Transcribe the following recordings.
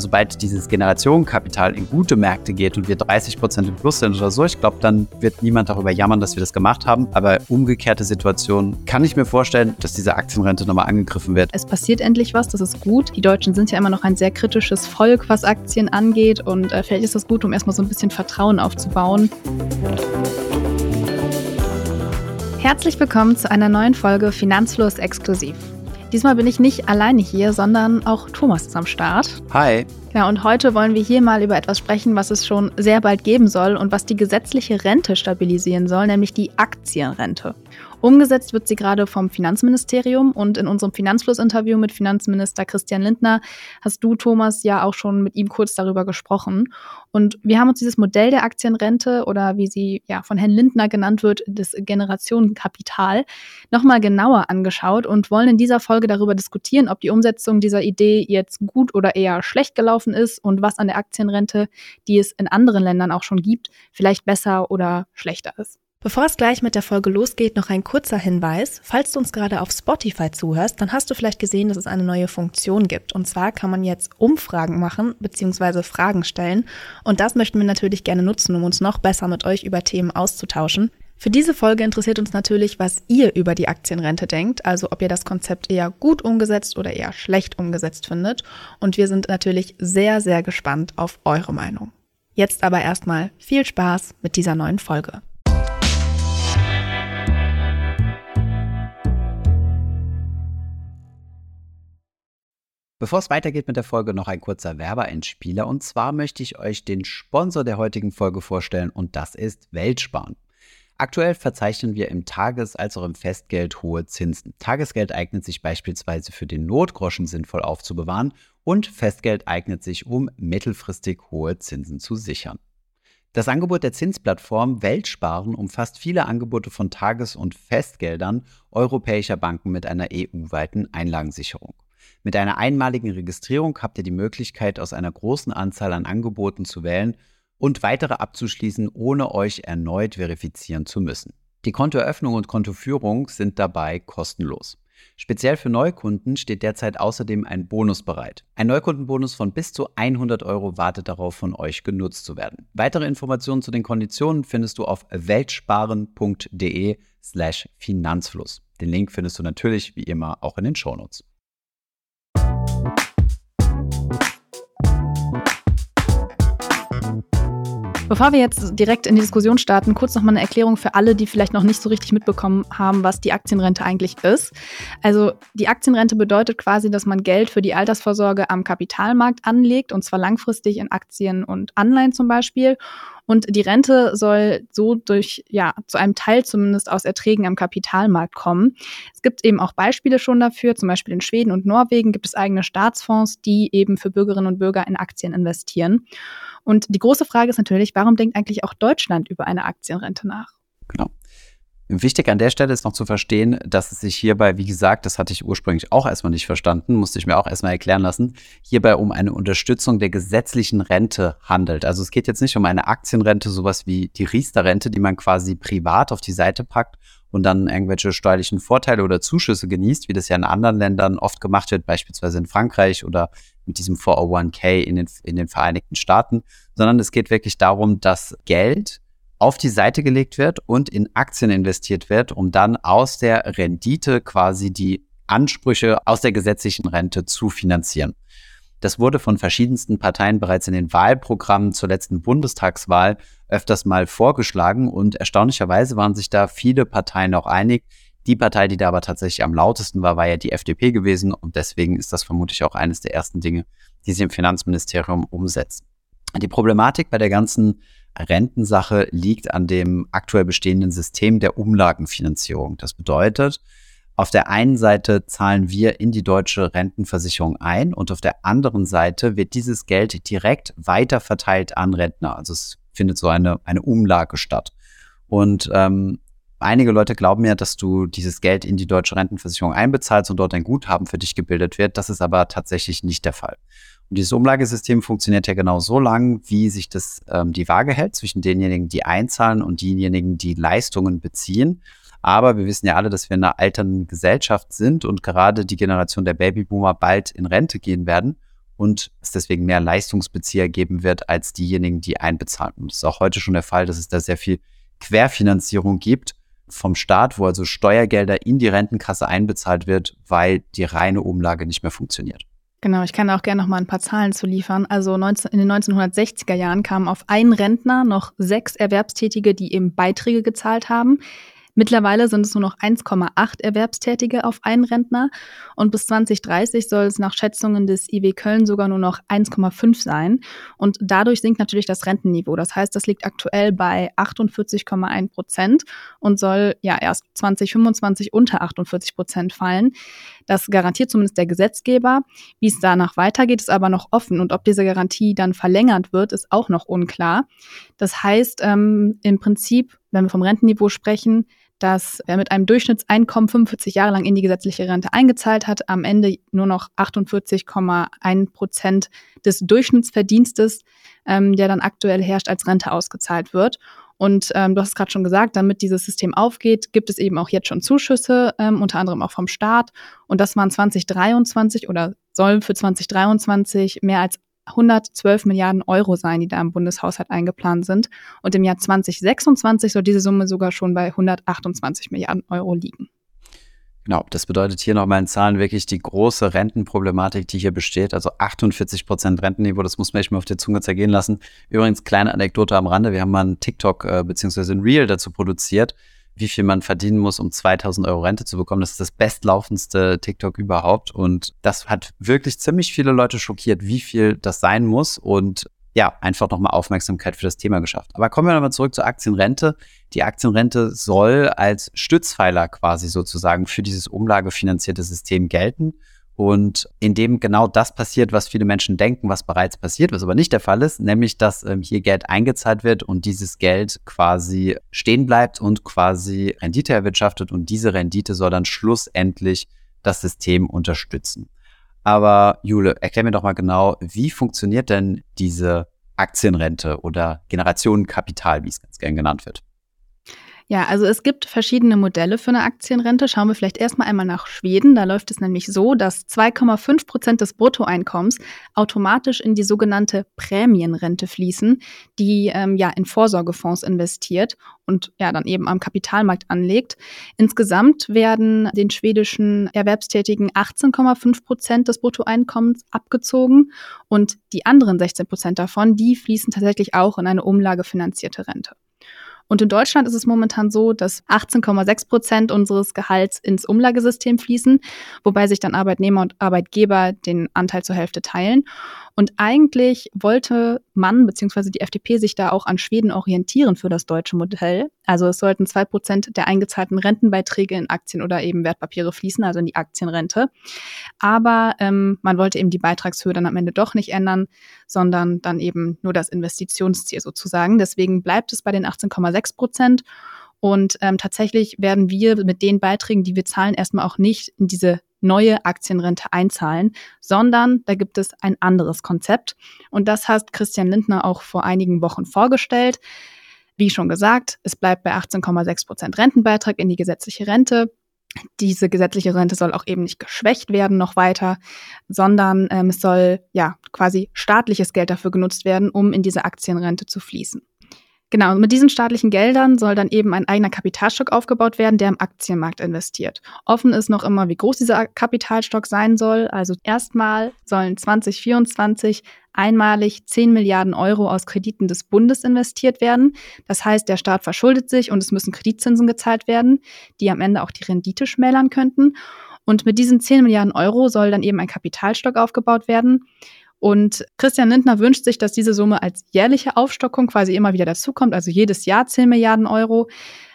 sobald dieses Generationenkapital in gute Märkte geht und wir 30 Prozent im Plus sind oder so, ich glaube, dann wird niemand darüber jammern, dass wir das gemacht haben. Aber umgekehrte Situation kann ich mir vorstellen, dass diese Aktienrente nochmal angegriffen wird. Es passiert endlich was, das ist gut. Die Deutschen sind ja immer noch ein sehr kritisches Volk, was Aktien angeht. Und äh, vielleicht ist das gut, um erstmal so ein bisschen Vertrauen aufzubauen. Herzlich willkommen zu einer neuen Folge Finanzfluss exklusiv. Diesmal bin ich nicht alleine hier, sondern auch Thomas ist am Start. Hi. Ja, und heute wollen wir hier mal über etwas sprechen, was es schon sehr bald geben soll und was die gesetzliche Rente stabilisieren soll, nämlich die Aktienrente. Umgesetzt wird sie gerade vom Finanzministerium und in unserem Finanzfluss-Interview mit Finanzminister Christian Lindner hast du, Thomas, ja auch schon mit ihm kurz darüber gesprochen. Und wir haben uns dieses Modell der Aktienrente oder wie sie ja von Herrn Lindner genannt wird, das Generationenkapital, nochmal genauer angeschaut und wollen in dieser Folge darüber diskutieren, ob die Umsetzung dieser Idee jetzt gut oder eher schlecht gelaufen ist und was an der Aktienrente, die es in anderen Ländern auch schon gibt, vielleicht besser oder schlechter ist. Bevor es gleich mit der Folge losgeht, noch ein kurzer Hinweis. Falls du uns gerade auf Spotify zuhörst, dann hast du vielleicht gesehen, dass es eine neue Funktion gibt. Und zwar kann man jetzt Umfragen machen bzw. Fragen stellen. Und das möchten wir natürlich gerne nutzen, um uns noch besser mit euch über Themen auszutauschen. Für diese Folge interessiert uns natürlich, was ihr über die Aktienrente denkt, also ob ihr das Konzept eher gut umgesetzt oder eher schlecht umgesetzt findet. Und wir sind natürlich sehr, sehr gespannt auf eure Meinung. Jetzt aber erstmal viel Spaß mit dieser neuen Folge. Bevor es weitergeht mit der Folge, noch ein kurzer Werbeeinspieler. Und zwar möchte ich euch den Sponsor der heutigen Folge vorstellen und das ist Weltsparen. Aktuell verzeichnen wir im Tages- als auch im Festgeld hohe Zinsen. Tagesgeld eignet sich beispielsweise für den Notgroschen sinnvoll aufzubewahren und Festgeld eignet sich, um mittelfristig hohe Zinsen zu sichern. Das Angebot der Zinsplattform Weltsparen umfasst viele Angebote von Tages- und Festgeldern europäischer Banken mit einer EU-weiten Einlagensicherung. Mit einer einmaligen Registrierung habt ihr die Möglichkeit, aus einer großen Anzahl an Angeboten zu wählen und weitere abzuschließen, ohne euch erneut verifizieren zu müssen. Die Kontoeröffnung und Kontoführung sind dabei kostenlos. Speziell für Neukunden steht derzeit außerdem ein Bonus bereit. Ein Neukundenbonus von bis zu 100 Euro wartet darauf, von euch genutzt zu werden. Weitere Informationen zu den Konditionen findest du auf weltsparen.de slash Finanzfluss. Den Link findest du natürlich wie immer auch in den Shownotes. Bevor wir jetzt direkt in die Diskussion starten, kurz noch mal eine Erklärung für alle, die vielleicht noch nicht so richtig mitbekommen haben, was die Aktienrente eigentlich ist. Also die Aktienrente bedeutet quasi, dass man Geld für die Altersvorsorge am Kapitalmarkt anlegt und zwar langfristig in Aktien und Anleihen zum Beispiel. Und die Rente soll so durch, ja, zu einem Teil zumindest aus Erträgen am Kapitalmarkt kommen. Es gibt eben auch Beispiele schon dafür. Zum Beispiel in Schweden und Norwegen gibt es eigene Staatsfonds, die eben für Bürgerinnen und Bürger in Aktien investieren. Und die große Frage ist natürlich, warum denkt eigentlich auch Deutschland über eine Aktienrente nach? Genau. Wichtig an der Stelle ist noch zu verstehen, dass es sich hierbei, wie gesagt, das hatte ich ursprünglich auch erstmal nicht verstanden, musste ich mir auch erstmal erklären lassen, hierbei um eine Unterstützung der gesetzlichen Rente handelt. Also es geht jetzt nicht um eine Aktienrente, sowas wie die Riester-Rente, die man quasi privat auf die Seite packt und dann irgendwelche steuerlichen Vorteile oder Zuschüsse genießt, wie das ja in anderen Ländern oft gemacht wird, beispielsweise in Frankreich oder mit diesem 401k in den, in den Vereinigten Staaten, sondern es geht wirklich darum, dass Geld auf die Seite gelegt wird und in Aktien investiert wird, um dann aus der Rendite quasi die Ansprüche aus der gesetzlichen Rente zu finanzieren. Das wurde von verschiedensten Parteien bereits in den Wahlprogrammen zur letzten Bundestagswahl öfters mal vorgeschlagen und erstaunlicherweise waren sich da viele Parteien auch einig. Die Partei, die da aber tatsächlich am lautesten war, war ja die FDP gewesen und deswegen ist das vermutlich auch eines der ersten Dinge, die sie im Finanzministerium umsetzen. Die Problematik bei der ganzen Rentensache liegt an dem aktuell bestehenden System der Umlagenfinanzierung. Das bedeutet, auf der einen Seite zahlen wir in die deutsche Rentenversicherung ein und auf der anderen Seite wird dieses Geld direkt weiter verteilt an Rentner. Also es findet so eine, eine Umlage statt. Und ähm, einige Leute glauben ja, dass du dieses Geld in die deutsche Rentenversicherung einbezahlst und dort ein Guthaben für dich gebildet wird. Das ist aber tatsächlich nicht der Fall. Und dieses Umlagesystem funktioniert ja genau so lang, wie sich das ähm, die Waage hält zwischen denjenigen, die einzahlen und denjenigen, die Leistungen beziehen. Aber wir wissen ja alle, dass wir in einer alternden Gesellschaft sind und gerade die Generation der Babyboomer bald in Rente gehen werden. und es deswegen mehr Leistungsbezieher geben wird als diejenigen, die einbezahlen. Und das ist auch heute schon der Fall, dass es da sehr viel Querfinanzierung gibt vom Staat, wo also Steuergelder in die Rentenkasse einbezahlt wird, weil die reine Umlage nicht mehr funktioniert. Genau, ich kann auch gerne noch mal ein paar Zahlen zu liefern. Also 19, in den 1960er Jahren kamen auf einen Rentner noch sechs Erwerbstätige, die eben Beiträge gezahlt haben. Mittlerweile sind es nur noch 1,8 Erwerbstätige auf einen Rentner und bis 2030 soll es nach Schätzungen des IW Köln sogar nur noch 1,5 sein. Und dadurch sinkt natürlich das Rentenniveau. Das heißt, das liegt aktuell bei 48,1 Prozent und soll ja erst 2025 unter 48 Prozent fallen. Das garantiert zumindest der Gesetzgeber. Wie es danach weitergeht, ist aber noch offen. Und ob diese Garantie dann verlängert wird, ist auch noch unklar. Das heißt, ähm, im Prinzip, wenn wir vom Rentenniveau sprechen, dass wer mit einem Durchschnittseinkommen 45 Jahre lang in die gesetzliche Rente eingezahlt hat, am Ende nur noch 48,1 Prozent des Durchschnittsverdienstes, ähm, der dann aktuell herrscht, als Rente ausgezahlt wird. Und ähm, du hast es gerade schon gesagt, damit dieses System aufgeht, gibt es eben auch jetzt schon Zuschüsse, ähm, unter anderem auch vom Staat. Und das waren 2023 oder sollen für 2023 mehr als 112 Milliarden Euro sein, die da im Bundeshaushalt eingeplant sind. Und im Jahr 2026 soll diese Summe sogar schon bei 128 Milliarden Euro liegen. Genau, das bedeutet hier nochmal in Zahlen wirklich die große Rentenproblematik, die hier besteht. Also 48 Prozent Rentenniveau, das muss man echt mal auf der Zunge zergehen lassen. Übrigens, kleine Anekdote am Rande, wir haben mal einen TikTok äh, bzw. ein Reel dazu produziert, wie viel man verdienen muss, um 2000 Euro Rente zu bekommen. Das ist das bestlaufendste TikTok überhaupt. Und das hat wirklich ziemlich viele Leute schockiert, wie viel das sein muss. Und ja, einfach nochmal Aufmerksamkeit für das Thema geschafft. Aber kommen wir nochmal zurück zur Aktienrente. Die Aktienrente soll als Stützpfeiler quasi sozusagen für dieses umlagefinanzierte System gelten. Und indem genau das passiert, was viele Menschen denken, was bereits passiert, was aber nicht der Fall ist, nämlich dass ähm, hier Geld eingezahlt wird und dieses Geld quasi stehen bleibt und quasi Rendite erwirtschaftet und diese Rendite soll dann schlussendlich das System unterstützen. Aber Jule, erklär mir doch mal genau, wie funktioniert denn diese Aktienrente oder Generationenkapital, wie es ganz gern genannt wird? Ja, also es gibt verschiedene Modelle für eine Aktienrente. Schauen wir vielleicht erstmal einmal nach Schweden. Da läuft es nämlich so, dass 2,5 Prozent des Bruttoeinkommens automatisch in die sogenannte Prämienrente fließen, die ähm, ja in Vorsorgefonds investiert und ja dann eben am Kapitalmarkt anlegt. Insgesamt werden den schwedischen Erwerbstätigen 18,5 Prozent des Bruttoeinkommens abgezogen und die anderen 16 Prozent davon, die fließen tatsächlich auch in eine umlagefinanzierte Rente. Und in Deutschland ist es momentan so, dass 18,6 Prozent unseres Gehalts ins Umlagesystem fließen, wobei sich dann Arbeitnehmer und Arbeitgeber den Anteil zur Hälfte teilen. Und eigentlich wollte man bzw. die FDP sich da auch an Schweden orientieren für das deutsche Modell. Also es sollten zwei Prozent der eingezahlten Rentenbeiträge in Aktien oder eben Wertpapiere fließen, also in die Aktienrente. Aber ähm, man wollte eben die Beitragshöhe dann am Ende doch nicht ändern, sondern dann eben nur das Investitionsziel sozusagen. Deswegen bleibt es bei den 18,6 Prozent. Und ähm, tatsächlich werden wir mit den Beiträgen, die wir zahlen, erstmal auch nicht in diese neue Aktienrente einzahlen, sondern da gibt es ein anderes Konzept. Und das hat Christian Lindner auch vor einigen Wochen vorgestellt. Wie schon gesagt, es bleibt bei 18,6 Prozent Rentenbeitrag in die gesetzliche Rente. Diese gesetzliche Rente soll auch eben nicht geschwächt werden noch weiter, sondern ähm, es soll ja quasi staatliches Geld dafür genutzt werden, um in diese Aktienrente zu fließen. Genau, und mit diesen staatlichen Geldern soll dann eben ein eigener Kapitalstock aufgebaut werden, der im Aktienmarkt investiert. Offen ist noch immer, wie groß dieser Kapitalstock sein soll. Also erstmal sollen 2024 einmalig 10 Milliarden Euro aus Krediten des Bundes investiert werden. Das heißt, der Staat verschuldet sich und es müssen Kreditzinsen gezahlt werden, die am Ende auch die Rendite schmälern könnten. Und mit diesen 10 Milliarden Euro soll dann eben ein Kapitalstock aufgebaut werden. Und Christian Lindner wünscht sich, dass diese Summe als jährliche Aufstockung quasi immer wieder dazukommt, also jedes Jahr 10 Milliarden Euro.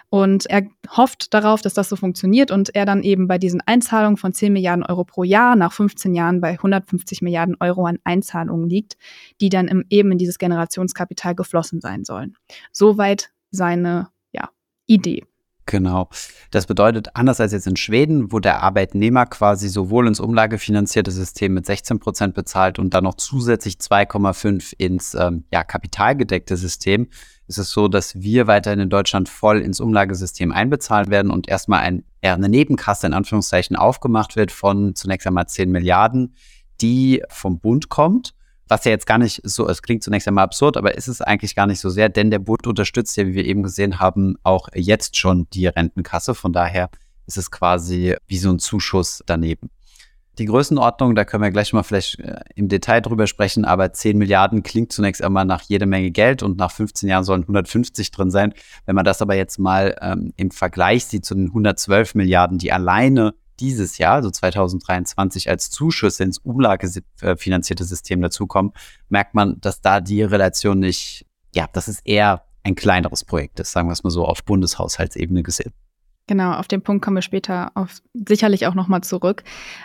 Und er hofft darauf, dass das so funktioniert und er dann eben bei diesen Einzahlungen von 10 Milliarden Euro pro Jahr nach 15 Jahren bei 150 Milliarden Euro an Einzahlungen liegt, die dann im, eben in dieses Generationskapital geflossen sein sollen. Soweit seine ja, Idee. Genau. Das bedeutet, anders als jetzt in Schweden, wo der Arbeitnehmer quasi sowohl ins umlagefinanzierte System mit 16 Prozent bezahlt und dann noch zusätzlich 2,5 ins ähm, ja, kapitalgedeckte System, ist es so, dass wir weiterhin in Deutschland voll ins Umlagesystem einbezahlt werden und erstmal ein, eine Nebenkasse in Anführungszeichen aufgemacht wird von zunächst einmal 10 Milliarden, die vom Bund kommt. Was ja jetzt gar nicht so, es klingt zunächst einmal absurd, aber ist es eigentlich gar nicht so sehr, denn der Bund unterstützt ja, wie wir eben gesehen haben, auch jetzt schon die Rentenkasse. Von daher ist es quasi wie so ein Zuschuss daneben. Die Größenordnung, da können wir gleich mal vielleicht äh, im Detail drüber sprechen, aber 10 Milliarden klingt zunächst einmal nach jede Menge Geld und nach 15 Jahren sollen 150 drin sein. Wenn man das aber jetzt mal ähm, im Vergleich sieht zu den 112 Milliarden, die alleine dieses Jahr, also 2023, als Zuschüsse ins umlagefinanzierte System dazukommen, merkt man, dass da die Relation nicht, ja, das ist eher ein kleineres Projekt ist, sagen wir es mal so, auf Bundeshaushaltsebene gesehen. Genau, auf den Punkt kommen wir später auf, sicherlich auch nochmal zurück.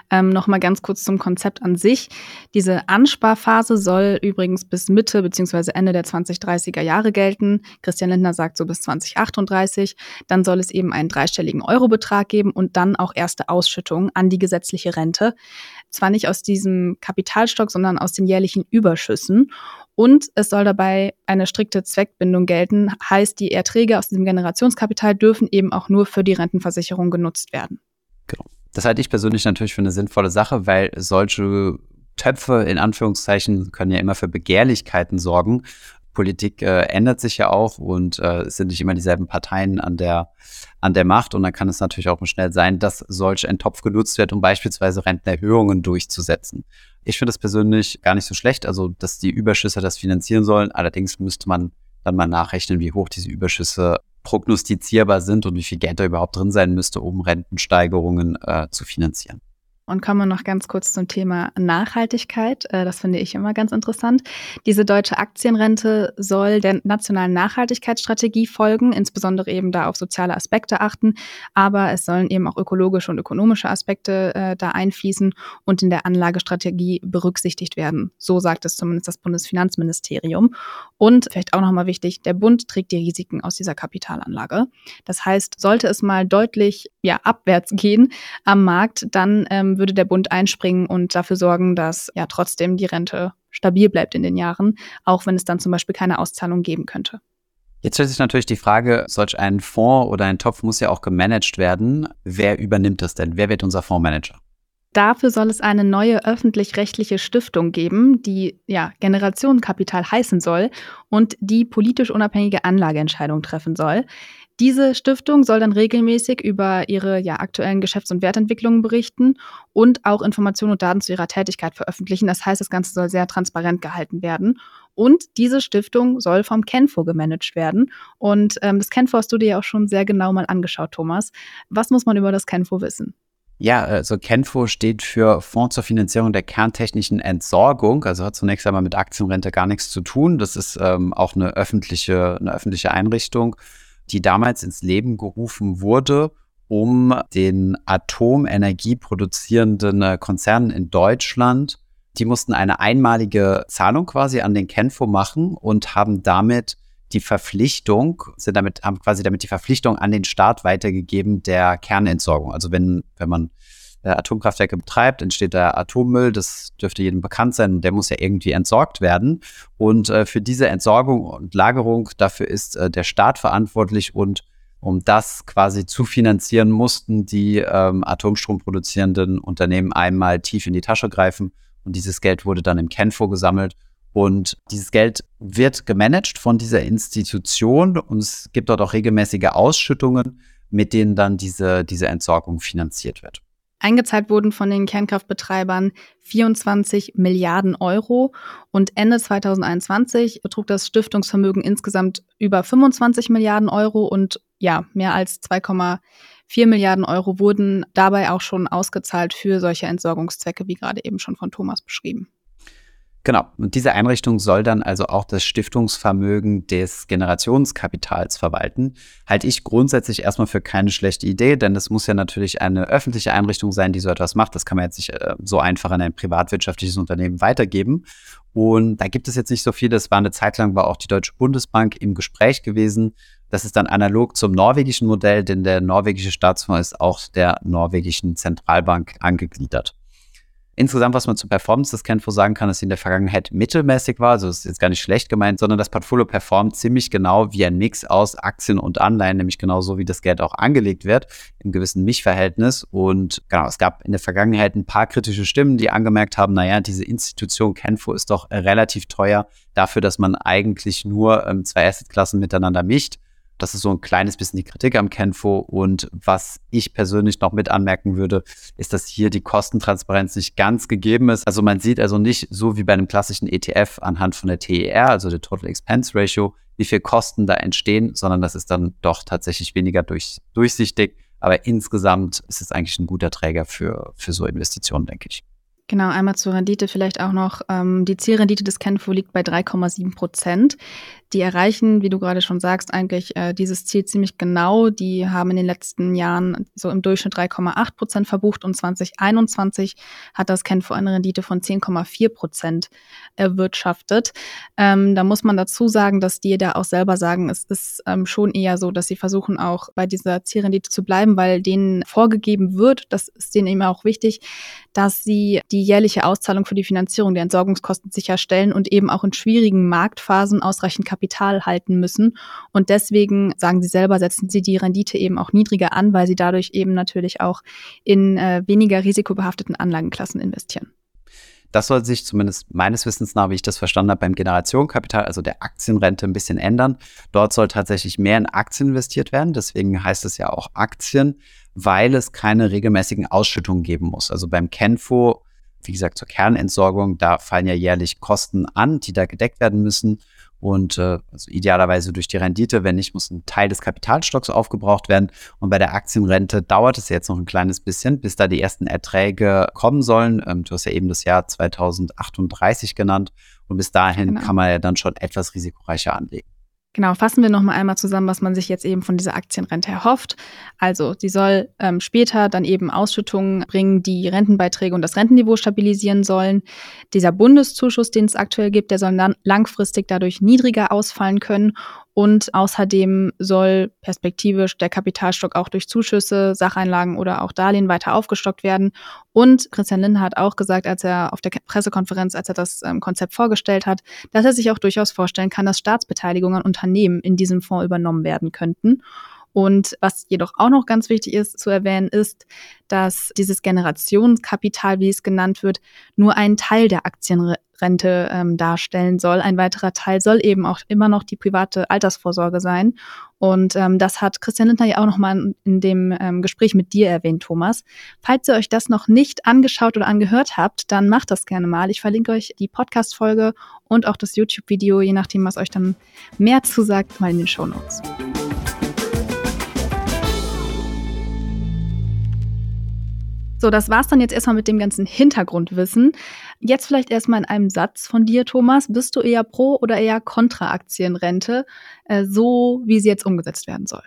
Ähm, nochmal ganz kurz zum Konzept an sich. Diese Ansparphase soll übrigens bis Mitte bzw. Ende der 2030er Jahre gelten. Christian Lindner sagt so bis 2038. Dann soll es eben einen dreistelligen Eurobetrag geben und dann auch erste Ausschüttungen an die gesetzliche Rente. Zwar nicht aus diesem Kapitalstock, sondern aus den jährlichen Überschüssen. Und es soll dabei eine strikte Zweckbindung gelten, heißt, die Erträge aus diesem Generationskapital dürfen eben auch nur für die Rentenversicherung genutzt werden. Genau. Das halte ich persönlich natürlich für eine sinnvolle Sache, weil solche Töpfe in Anführungszeichen können ja immer für Begehrlichkeiten sorgen. Politik äh, ändert sich ja auch und äh, es sind nicht immer dieselben Parteien an der, an der Macht. Und dann kann es natürlich auch schnell sein, dass solch ein Topf genutzt wird, um beispielsweise Rentenerhöhungen durchzusetzen. Ich finde das persönlich gar nicht so schlecht, also dass die Überschüsse das finanzieren sollen. Allerdings müsste man dann mal nachrechnen, wie hoch diese Überschüsse prognostizierbar sind und wie viel Geld da überhaupt drin sein müsste, um Rentensteigerungen äh, zu finanzieren. Und kommen wir noch ganz kurz zum Thema Nachhaltigkeit. Äh, das finde ich immer ganz interessant. Diese deutsche Aktienrente soll der nationalen Nachhaltigkeitsstrategie folgen, insbesondere eben da auf soziale Aspekte achten. Aber es sollen eben auch ökologische und ökonomische Aspekte äh, da einfließen und in der Anlagestrategie berücksichtigt werden. So sagt es zumindest das Bundesfinanzministerium. Und vielleicht auch nochmal wichtig, der Bund trägt die Risiken aus dieser Kapitalanlage. Das heißt, sollte es mal deutlich ja, abwärts gehen am Markt, dann ähm, würde der Bund einspringen und dafür sorgen, dass ja trotzdem die Rente stabil bleibt in den Jahren, auch wenn es dann zum Beispiel keine Auszahlung geben könnte. Jetzt stellt sich natürlich die Frage, solch ein Fonds oder ein Topf muss ja auch gemanagt werden. Wer übernimmt das denn? Wer wird unser Fondsmanager? Dafür soll es eine neue öffentlich-rechtliche Stiftung geben, die ja Generationenkapital heißen soll und die politisch unabhängige Anlageentscheidungen treffen soll. Diese Stiftung soll dann regelmäßig über ihre ja, aktuellen Geschäfts- und Wertentwicklungen berichten und auch Informationen und Daten zu ihrer Tätigkeit veröffentlichen. Das heißt, das Ganze soll sehr transparent gehalten werden. Und diese Stiftung soll vom Kenfo gemanagt werden. Und ähm, das Kenfo hast du dir ja auch schon sehr genau mal angeschaut, Thomas. Was muss man über das Kenfo wissen? Ja, also Kenfo steht für Fonds zur Finanzierung der kerntechnischen Entsorgung, also hat zunächst einmal mit Aktienrente gar nichts zu tun. Das ist ähm, auch eine öffentliche, eine öffentliche Einrichtung die damals ins Leben gerufen wurde, um den Atomenergie produzierenden äh, Konzernen in Deutschland, die mussten eine einmalige Zahlung quasi an den Kenfo machen und haben damit die Verpflichtung, sind damit, haben quasi damit die Verpflichtung an den Staat weitergegeben der Kernentsorgung. Also wenn, wenn man Atomkraftwerke betreibt, entsteht da Atommüll, das dürfte jedem bekannt sein, der muss ja irgendwie entsorgt werden. Und äh, für diese Entsorgung und Lagerung, dafür ist äh, der Staat verantwortlich und um das quasi zu finanzieren, mussten die ähm, Atomstrom produzierenden Unternehmen einmal tief in die Tasche greifen und dieses Geld wurde dann im Kenfo gesammelt. Und dieses Geld wird gemanagt von dieser Institution und es gibt dort auch regelmäßige Ausschüttungen, mit denen dann diese, diese Entsorgung finanziert wird. Eingezahlt wurden von den Kernkraftbetreibern 24 Milliarden Euro und Ende 2021 betrug das Stiftungsvermögen insgesamt über 25 Milliarden Euro und ja, mehr als 2,4 Milliarden Euro wurden dabei auch schon ausgezahlt für solche Entsorgungszwecke, wie gerade eben schon von Thomas beschrieben. Genau. Und diese Einrichtung soll dann also auch das Stiftungsvermögen des Generationskapitals verwalten. Halte ich grundsätzlich erstmal für keine schlechte Idee, denn es muss ja natürlich eine öffentliche Einrichtung sein, die so etwas macht. Das kann man jetzt nicht äh, so einfach an ein privatwirtschaftliches Unternehmen weitergeben. Und da gibt es jetzt nicht so viel. Das war eine Zeit lang, war auch die Deutsche Bundesbank im Gespräch gewesen. Das ist dann analog zum norwegischen Modell, denn der norwegische Staatsfonds ist auch der norwegischen Zentralbank angegliedert. Insgesamt, was man zur Performance des Kenfo sagen kann, sie in der Vergangenheit mittelmäßig war. Also ist jetzt gar nicht schlecht gemeint, sondern das Portfolio performt ziemlich genau wie ein Mix aus Aktien und Anleihen, nämlich genauso wie das Geld auch angelegt wird, im gewissen Mischverhältnis. Und genau, es gab in der Vergangenheit ein paar kritische Stimmen, die angemerkt haben, naja, diese Institution Kenfo ist doch relativ teuer dafür, dass man eigentlich nur ähm, zwei Assetklassen miteinander mischt. Das ist so ein kleines bisschen die Kritik am Kenfo. Und was ich persönlich noch mit anmerken würde, ist, dass hier die Kostentransparenz nicht ganz gegeben ist. Also man sieht also nicht so wie bei einem klassischen ETF anhand von der TER, also der Total Expense Ratio, wie viel Kosten da entstehen, sondern das ist dann doch tatsächlich weniger durch, durchsichtig. Aber insgesamt ist es eigentlich ein guter Träger für, für so Investitionen, denke ich. Genau, einmal zur Rendite vielleicht auch noch. Ähm, die Zielrendite des Kenfo liegt bei 3,7 Prozent. Die erreichen, wie du gerade schon sagst, eigentlich äh, dieses Ziel ziemlich genau. Die haben in den letzten Jahren so im Durchschnitt 3,8 Prozent verbucht und 2021 hat das Kenfo eine Rendite von 10,4 Prozent erwirtschaftet. Ähm, da muss man dazu sagen, dass die da auch selber sagen, es ist ähm, schon eher so, dass sie versuchen auch bei dieser Zielrendite zu bleiben, weil denen vorgegeben wird, das ist denen eben auch wichtig, dass sie die jährliche Auszahlung für die Finanzierung der Entsorgungskosten sicherstellen und eben auch in schwierigen Marktphasen ausreichend Kapital halten müssen. Und deswegen, sagen sie selber, setzen sie die Rendite eben auch niedriger an, weil sie dadurch eben natürlich auch in äh, weniger risikobehafteten Anlagenklassen investieren. Das soll sich zumindest meines Wissens nach, wie ich das verstanden habe, beim Generationenkapital, also der Aktienrente, ein bisschen ändern. Dort soll tatsächlich mehr in Aktien investiert werden. Deswegen heißt es ja auch Aktien weil es keine regelmäßigen Ausschüttungen geben muss. Also beim Kenfo, wie gesagt, zur Kernentsorgung, da fallen ja jährlich Kosten an, die da gedeckt werden müssen. Und äh, also idealerweise durch die Rendite, wenn nicht, muss ein Teil des Kapitalstocks aufgebraucht werden. Und bei der Aktienrente dauert es jetzt noch ein kleines bisschen, bis da die ersten Erträge kommen sollen. Ähm, du hast ja eben das Jahr 2038 genannt. Und bis dahin genau. kann man ja dann schon etwas risikoreicher anlegen. Genau, fassen wir nochmal einmal zusammen, was man sich jetzt eben von dieser Aktienrente erhofft. Also, sie soll ähm, später dann eben Ausschüttungen bringen, die Rentenbeiträge und das Rentenniveau stabilisieren sollen. Dieser Bundeszuschuss, den es aktuell gibt, der soll dann langfristig dadurch niedriger ausfallen können und außerdem soll perspektivisch der Kapitalstock auch durch Zuschüsse, Sacheinlagen oder auch Darlehen weiter aufgestockt werden. Und Christian Lindner hat auch gesagt, als er auf der Pressekonferenz, als er das ähm, Konzept vorgestellt hat, dass er sich auch durchaus vorstellen kann, dass Staatsbeteiligungen an Unternehmen in diesem Fonds übernommen werden könnten. Und was jedoch auch noch ganz wichtig ist zu erwähnen, ist, dass dieses Generationskapital, wie es genannt wird, nur einen Teil der Aktienrente ähm, darstellen soll. Ein weiterer Teil soll eben auch immer noch die private Altersvorsorge sein. Und ähm, das hat Christian Lindner ja auch nochmal in dem ähm, Gespräch mit dir erwähnt, Thomas. Falls ihr euch das noch nicht angeschaut oder angehört habt, dann macht das gerne mal. Ich verlinke euch die Podcast-Folge und auch das YouTube-Video, je nachdem, was euch dann mehr zusagt, mal in den Show Notes. So, das war's dann jetzt erstmal mit dem ganzen Hintergrundwissen. Jetzt vielleicht erstmal in einem Satz von dir, Thomas. Bist du eher pro oder eher kontra Aktienrente, äh, so wie sie jetzt umgesetzt werden soll?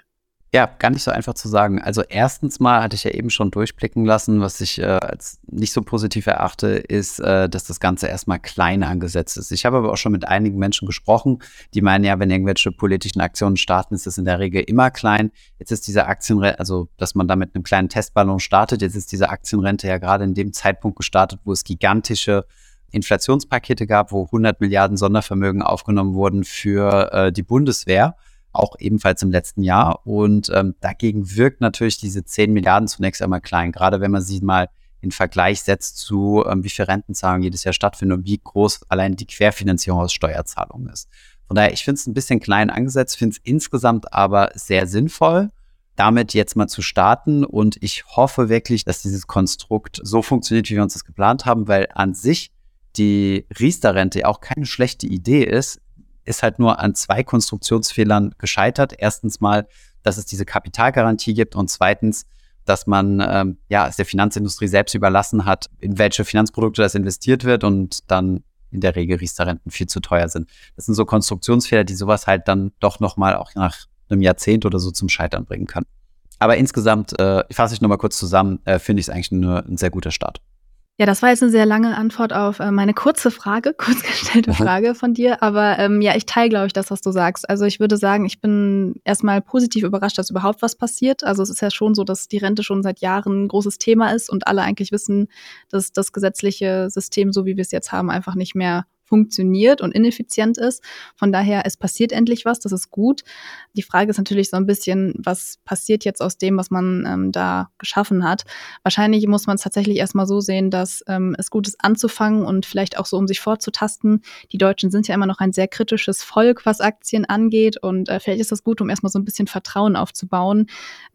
Ja, gar nicht so einfach zu sagen. Also erstens mal hatte ich ja eben schon durchblicken lassen, was ich äh, als nicht so positiv erachte, ist, äh, dass das Ganze erstmal klein angesetzt ist. Ich habe aber auch schon mit einigen Menschen gesprochen, die meinen ja, wenn irgendwelche politischen Aktionen starten, ist das in der Regel immer klein. Jetzt ist diese Aktienrente, also dass man da mit einem kleinen Testballon startet, jetzt ist diese Aktienrente ja gerade in dem Zeitpunkt gestartet, wo es gigantische Inflationspakete gab, wo 100 Milliarden Sondervermögen aufgenommen wurden für äh, die Bundeswehr auch ebenfalls im letzten Jahr. Und ähm, dagegen wirkt natürlich diese 10 Milliarden zunächst einmal klein, gerade wenn man sie mal in Vergleich setzt zu, ähm, wie viel Rentenzahlungen jedes Jahr stattfinden und wie groß allein die Querfinanzierung aus Steuerzahlungen ist. Von daher, ich finde es ein bisschen klein angesetzt, finde es insgesamt aber sehr sinnvoll, damit jetzt mal zu starten. Und ich hoffe wirklich, dass dieses Konstrukt so funktioniert, wie wir uns das geplant haben, weil an sich die Riester-Rente auch keine schlechte Idee ist, ist halt nur an zwei Konstruktionsfehlern gescheitert. Erstens mal, dass es diese Kapitalgarantie gibt und zweitens, dass man ähm, ja es der Finanzindustrie selbst überlassen hat, in welche Finanzprodukte das investiert wird und dann in der Regel Riester-Renten viel zu teuer sind. Das sind so Konstruktionsfehler, die sowas halt dann doch nochmal auch nach einem Jahrzehnt oder so zum Scheitern bringen können. Aber insgesamt, äh, fasse ich nochmal kurz zusammen, äh, finde ich es eigentlich nur ein sehr guter Start. Ja, das war jetzt eine sehr lange Antwort auf äh, meine kurze Frage, kurz gestellte Frage von dir. Aber ähm, ja, ich teile, glaube ich, das, was du sagst. Also ich würde sagen, ich bin erstmal positiv überrascht, dass überhaupt was passiert. Also es ist ja schon so, dass die Rente schon seit Jahren ein großes Thema ist und alle eigentlich wissen, dass das gesetzliche System, so wie wir es jetzt haben, einfach nicht mehr funktioniert und ineffizient ist. Von daher, es passiert endlich was, das ist gut. Die Frage ist natürlich so ein bisschen, was passiert jetzt aus dem, was man ähm, da geschaffen hat. Wahrscheinlich muss man es tatsächlich erstmal so sehen, dass ähm, es gut ist anzufangen und vielleicht auch so, um sich vorzutasten. Die Deutschen sind ja immer noch ein sehr kritisches Volk, was Aktien angeht und äh, vielleicht ist das gut, um erstmal so ein bisschen Vertrauen aufzubauen.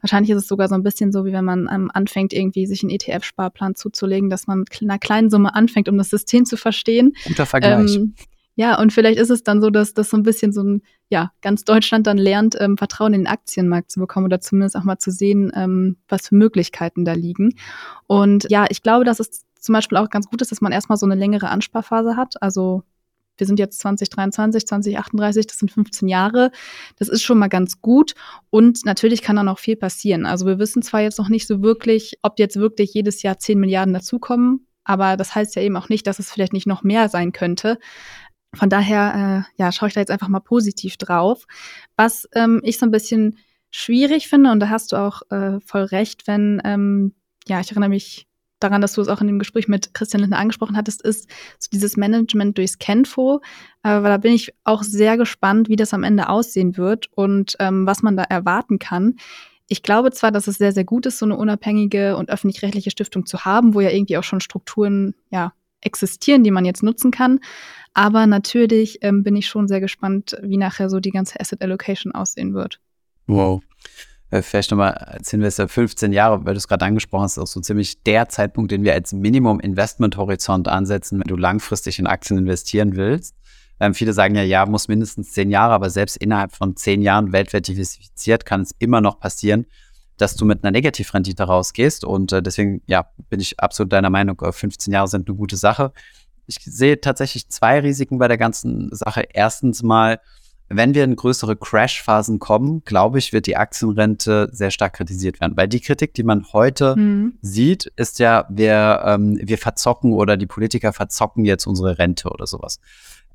Wahrscheinlich ist es sogar so ein bisschen so, wie wenn man ähm, anfängt, irgendwie sich einen ETF-Sparplan zuzulegen, dass man mit einer kleinen Summe anfängt, um das System zu verstehen. Guter Vergleich. Ähm, ja, und vielleicht ist es dann so, dass das so ein bisschen so ein, ja, ganz Deutschland dann lernt, ähm, Vertrauen in den Aktienmarkt zu bekommen oder zumindest auch mal zu sehen, ähm, was für Möglichkeiten da liegen. Und ja, ich glaube, dass es zum Beispiel auch ganz gut ist, dass man erstmal so eine längere Ansparphase hat. Also wir sind jetzt 2023, 2038, das sind 15 Jahre. Das ist schon mal ganz gut. Und natürlich kann da noch viel passieren. Also wir wissen zwar jetzt noch nicht so wirklich, ob jetzt wirklich jedes Jahr 10 Milliarden dazukommen, aber das heißt ja eben auch nicht, dass es vielleicht nicht noch mehr sein könnte. Von daher, äh, ja, schaue ich da jetzt einfach mal positiv drauf. Was ähm, ich so ein bisschen schwierig finde, und da hast du auch äh, voll recht, wenn, ähm, ja, ich erinnere mich daran, dass du es auch in dem Gespräch mit Christian Lindner angesprochen hattest, ist so dieses Management durchs Kenfo. Aber da bin ich auch sehr gespannt, wie das am Ende aussehen wird und ähm, was man da erwarten kann. Ich glaube zwar, dass es sehr, sehr gut ist, so eine unabhängige und öffentlich-rechtliche Stiftung zu haben, wo ja irgendwie auch schon Strukturen ja, existieren, die man jetzt nutzen kann. Aber natürlich ähm, bin ich schon sehr gespannt, wie nachher so die ganze Asset Allocation aussehen wird. Wow. Äh, vielleicht nochmal als Investor 15 Jahre, weil du es gerade angesprochen hast, auch so ziemlich der Zeitpunkt, den wir als Minimum Investment-Horizont ansetzen, wenn du langfristig in Aktien investieren willst. Ähm, viele sagen ja, ja, muss mindestens zehn Jahre, aber selbst innerhalb von zehn Jahren weltweit diversifiziert kann es immer noch passieren, dass du mit einer Negativrendite rausgehst. Und äh, deswegen, ja, bin ich absolut deiner Meinung, 15 äh, Jahre sind eine gute Sache. Ich sehe tatsächlich zwei Risiken bei der ganzen Sache. Erstens mal, wenn wir in größere Crash-Phasen kommen, glaube ich, wird die Aktienrente sehr stark kritisiert werden. Weil die Kritik, die man heute mhm. sieht, ist ja, wir, ähm, wir verzocken oder die Politiker verzocken jetzt unsere Rente oder sowas.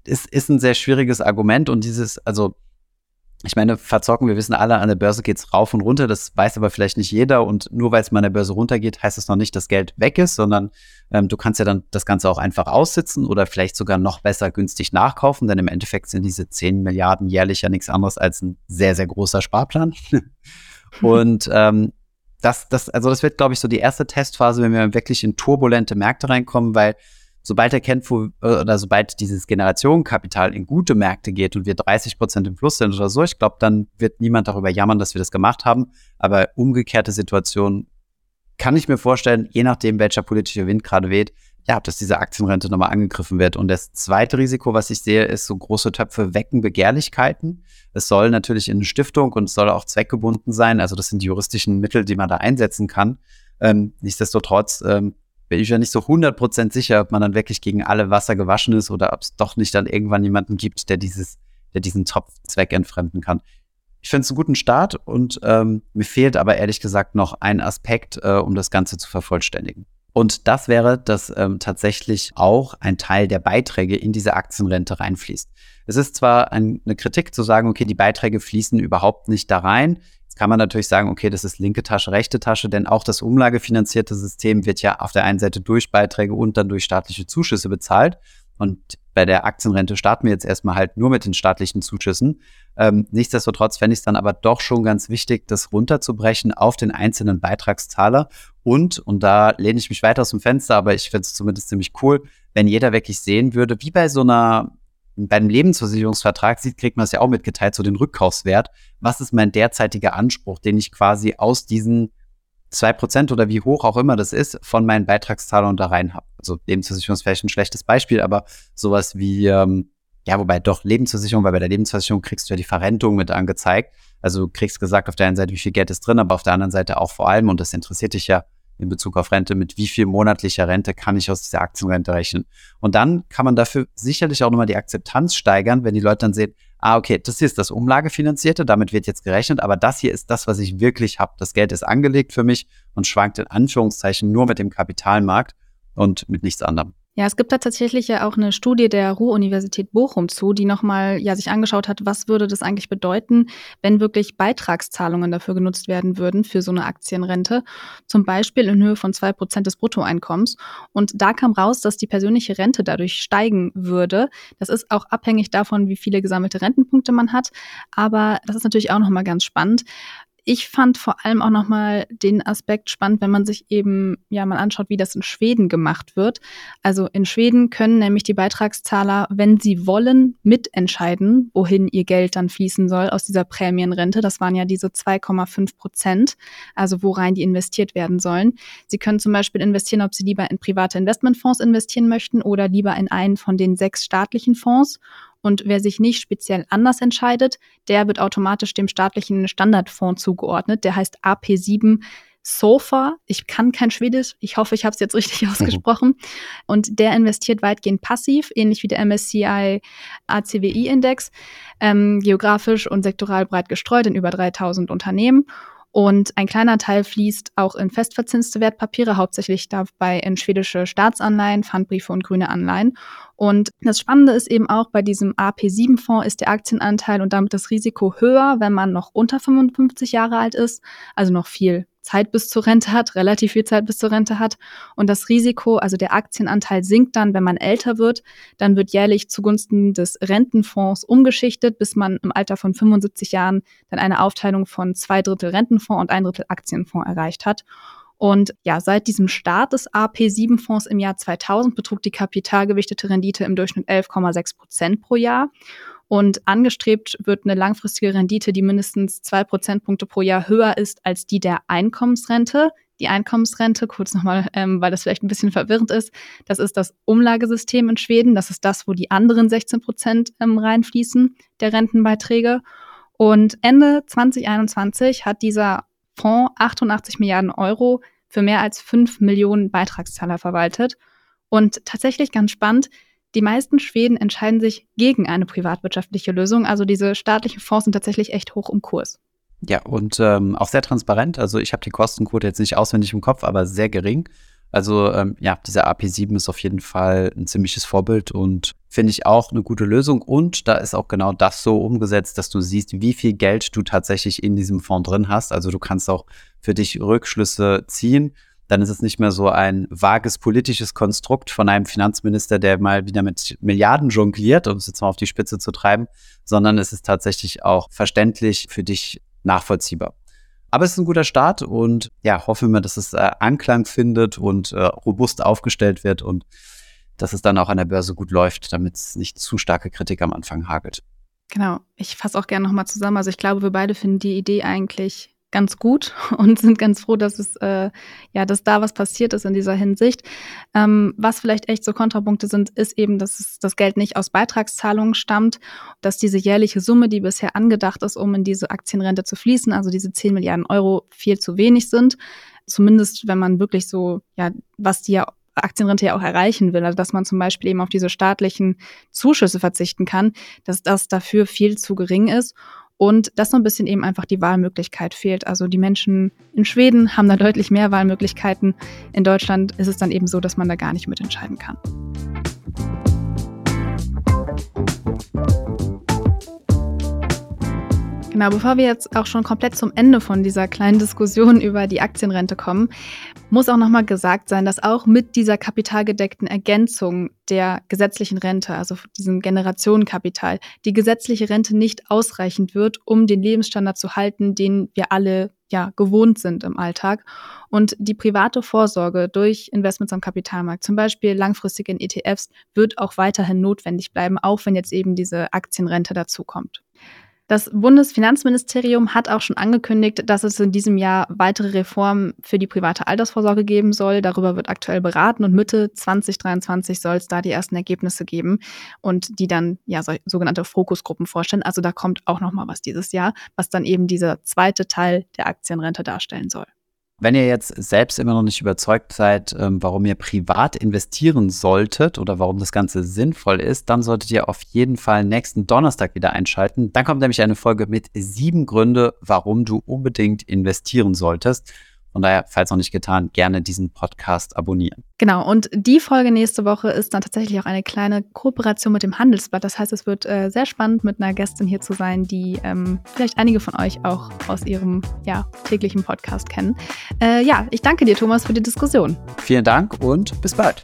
Es ist ein sehr schwieriges Argument und dieses, also ich meine, verzocken, wir wissen alle, an der Börse geht's rauf und runter, das weiß aber vielleicht nicht jeder und nur weil es mal an der Börse runtergeht, heißt das noch nicht, dass Geld weg ist, sondern ähm, du kannst ja dann das Ganze auch einfach aussitzen oder vielleicht sogar noch besser günstig nachkaufen, denn im Endeffekt sind diese 10 Milliarden jährlich ja nichts anderes als ein sehr, sehr großer Sparplan. und ähm, das, das, also das wird, glaube ich, so die erste Testphase, wenn wir wirklich in turbulente Märkte reinkommen, weil sobald er kennt, wo, äh, oder sobald dieses Generationenkapital in gute Märkte geht und wir 30 Prozent im Fluss sind oder so, ich glaube, dann wird niemand darüber jammern, dass wir das gemacht haben. Aber umgekehrte Situationen kann ich mir vorstellen, je nachdem, welcher politische Wind gerade weht, ja, dass diese Aktienrente nochmal angegriffen wird. Und das zweite Risiko, was ich sehe, ist, so große Töpfe wecken Begehrlichkeiten. Es soll natürlich in Stiftung und es soll auch zweckgebunden sein. Also das sind die juristischen Mittel, die man da einsetzen kann. Ähm, nichtsdestotrotz ähm, bin ich ja nicht so 100% sicher, ob man dann wirklich gegen alle Wasser gewaschen ist oder ob es doch nicht dann irgendwann jemanden gibt, der dieses, der diesen Topf zweckentfremden kann. Ich finde es einen guten Start und ähm, mir fehlt aber ehrlich gesagt noch ein Aspekt, äh, um das Ganze zu vervollständigen. Und das wäre, dass ähm, tatsächlich auch ein Teil der Beiträge in diese Aktienrente reinfließt. Es ist zwar ein, eine Kritik zu sagen, okay, die Beiträge fließen überhaupt nicht da rein. Jetzt kann man natürlich sagen, okay, das ist linke Tasche, rechte Tasche, denn auch das umlagefinanzierte System wird ja auf der einen Seite durch Beiträge und dann durch staatliche Zuschüsse bezahlt. Und bei der Aktienrente starten wir jetzt erstmal halt nur mit den staatlichen Zuschüssen. Ähm, nichtsdestotrotz fände ich es dann aber doch schon ganz wichtig, das runterzubrechen auf den einzelnen Beitragszahler. Und, und da lehne ich mich weiter aus dem Fenster, aber ich finde es zumindest ziemlich cool, wenn jeder wirklich sehen würde, wie bei so einer beim Lebensversicherungsvertrag sieht, kriegt man es ja auch mitgeteilt, so den Rückkaufswert. Was ist mein derzeitiger Anspruch, den ich quasi aus diesen zwei Prozent oder wie hoch auch immer das ist, von meinen Beitragszahlern da rein habe? Also Lebensversicherung ist vielleicht ein schlechtes Beispiel, aber sowas wie, ähm, ja, wobei doch Lebensversicherung, weil bei der Lebensversicherung kriegst du ja die Verrentung mit angezeigt. Also du kriegst gesagt auf der einen Seite, wie viel Geld ist drin, aber auf der anderen Seite auch vor allem, und das interessiert dich ja, in Bezug auf Rente, mit wie viel monatlicher Rente kann ich aus dieser Aktienrente rechnen. Und dann kann man dafür sicherlich auch nochmal die Akzeptanz steigern, wenn die Leute dann sehen, ah, okay, das hier ist das Umlagefinanzierte, damit wird jetzt gerechnet, aber das hier ist das, was ich wirklich habe. Das Geld ist angelegt für mich und schwankt in Anführungszeichen nur mit dem Kapitalmarkt. und mit nichts anderem. Ja, es gibt da tatsächlich ja auch eine Studie der Ruhr-Universität Bochum zu, die nochmal ja, sich angeschaut hat, was würde das eigentlich bedeuten, wenn wirklich Beitragszahlungen dafür genutzt werden würden für so eine Aktienrente, zum Beispiel in Höhe von zwei Prozent des Bruttoeinkommens. Und da kam raus, dass die persönliche Rente dadurch steigen würde. Das ist auch abhängig davon, wie viele gesammelte Rentenpunkte man hat. Aber das ist natürlich auch nochmal ganz spannend ich fand vor allem auch nochmal den Aspekt spannend, wenn man sich eben ja mal anschaut, wie das in Schweden gemacht wird. Also in Schweden können nämlich die Beitragszahler, wenn sie wollen, mitentscheiden, wohin ihr Geld dann fließen soll aus dieser Prämienrente. Das waren ja diese 2,5 Prozent, also worein die investiert werden sollen. Sie können zum Beispiel investieren, ob sie lieber in private Investmentfonds investieren möchten oder lieber in einen von den sechs staatlichen Fonds. Und wer sich nicht speziell anders entscheidet, der wird automatisch dem staatlichen Standardfonds zugeordnet. Der heißt AP7 Sofa. Ich kann kein Schwedisch. Ich hoffe, ich habe es jetzt richtig ausgesprochen. Und der investiert weitgehend passiv, ähnlich wie der MSCI ACWI-Index, ähm, geografisch und sektoral breit gestreut in über 3000 Unternehmen. Und ein kleiner Teil fließt auch in festverzinste Wertpapiere, hauptsächlich dabei in schwedische Staatsanleihen, Pfandbriefe und grüne Anleihen. Und das Spannende ist eben auch, bei diesem AP7-Fonds ist der Aktienanteil und damit das Risiko höher, wenn man noch unter 55 Jahre alt ist, also noch viel Zeit bis zur Rente hat, relativ viel Zeit bis zur Rente hat. Und das Risiko, also der Aktienanteil sinkt dann, wenn man älter wird. Dann wird jährlich zugunsten des Rentenfonds umgeschichtet, bis man im Alter von 75 Jahren dann eine Aufteilung von zwei Drittel Rentenfonds und ein Drittel Aktienfonds erreicht hat. Und ja, seit diesem Start des AP7-Fonds im Jahr 2000 betrug die kapitalgewichtete Rendite im Durchschnitt 11,6 Prozent pro Jahr. Und angestrebt wird eine langfristige Rendite, die mindestens zwei Prozentpunkte pro Jahr höher ist als die der Einkommensrente. Die Einkommensrente, kurz nochmal, ähm, weil das vielleicht ein bisschen verwirrend ist, das ist das Umlagesystem in Schweden. Das ist das, wo die anderen 16 Prozent ähm, reinfließen, der Rentenbeiträge. Und Ende 2021 hat dieser Fonds 88 Milliarden Euro für mehr als 5 Millionen Beitragszahler verwaltet. Und tatsächlich ganz spannend, die meisten Schweden entscheiden sich gegen eine privatwirtschaftliche Lösung. Also diese staatlichen Fonds sind tatsächlich echt hoch im Kurs. Ja, und ähm, auch sehr transparent. Also ich habe die Kostenquote jetzt nicht auswendig im Kopf, aber sehr gering. Also ähm, ja, dieser AP7 ist auf jeden Fall ein ziemliches Vorbild und finde ich auch eine gute Lösung. Und da ist auch genau das so umgesetzt, dass du siehst, wie viel Geld du tatsächlich in diesem Fonds drin hast. Also du kannst auch für dich Rückschlüsse ziehen dann ist es nicht mehr so ein vages politisches Konstrukt von einem Finanzminister, der mal wieder mit Milliarden jongliert, um es jetzt mal auf die Spitze zu treiben, sondern es ist tatsächlich auch verständlich für dich nachvollziehbar. Aber es ist ein guter Start und ja, hoffen wir, dass es äh, Anklang findet und äh, robust aufgestellt wird und dass es dann auch an der Börse gut läuft, damit es nicht zu starke Kritik am Anfang hagelt. Genau, ich fasse auch gerne nochmal zusammen. Also ich glaube, wir beide finden die Idee eigentlich ganz gut und sind ganz froh, dass es äh, ja, dass da was passiert ist in dieser Hinsicht. Ähm, was vielleicht echt so Kontrapunkte sind, ist eben, dass es, das Geld nicht aus Beitragszahlungen stammt, dass diese jährliche Summe, die bisher angedacht ist, um in diese Aktienrente zu fließen, also diese 10 Milliarden Euro, viel zu wenig sind. Zumindest, wenn man wirklich so, ja, was die ja Aktienrente ja auch erreichen will, also dass man zum Beispiel eben auf diese staatlichen Zuschüsse verzichten kann, dass das dafür viel zu gering ist und dass so ein bisschen eben einfach die Wahlmöglichkeit fehlt. Also die Menschen in Schweden haben da deutlich mehr Wahlmöglichkeiten. In Deutschland ist es dann eben so, dass man da gar nicht mitentscheiden kann. Genau, bevor wir jetzt auch schon komplett zum Ende von dieser kleinen Diskussion über die Aktienrente kommen, muss auch nochmal gesagt sein, dass auch mit dieser kapitalgedeckten Ergänzung der gesetzlichen Rente, also diesem Generationenkapital, die gesetzliche Rente nicht ausreichend wird, um den Lebensstandard zu halten, den wir alle ja gewohnt sind im Alltag. Und die private Vorsorge durch Investments am Kapitalmarkt, zum Beispiel langfristig in ETFs, wird auch weiterhin notwendig bleiben, auch wenn jetzt eben diese Aktienrente dazukommt. Das Bundesfinanzministerium hat auch schon angekündigt, dass es in diesem Jahr weitere Reformen für die private Altersvorsorge geben soll. Darüber wird aktuell beraten und Mitte 2023 soll es da die ersten Ergebnisse geben und die dann ja so, sogenannte Fokusgruppen vorstellen. Also da kommt auch noch mal was dieses Jahr, was dann eben dieser zweite Teil der Aktienrente darstellen soll. Wenn ihr jetzt selbst immer noch nicht überzeugt seid, ähm, warum ihr privat investieren solltet oder warum das Ganze sinnvoll ist, dann solltet ihr auf jeden Fall nächsten Donnerstag wieder einschalten. Dann kommt nämlich eine Folge mit sieben Gründe, warum du unbedingt investieren solltest. Von daher, falls noch nicht getan, gerne diesen Podcast abonnieren. Genau, und die Folge nächste Woche ist dann tatsächlich auch eine kleine Kooperation mit dem Handelsblatt. Das heißt, es wird äh, sehr spannend, mit einer Gästin hier zu sein, die ähm, vielleicht einige von euch auch aus ihrem ja, täglichen Podcast kennen. Äh, ja, ich danke dir, Thomas, für die Diskussion. Vielen Dank und bis bald.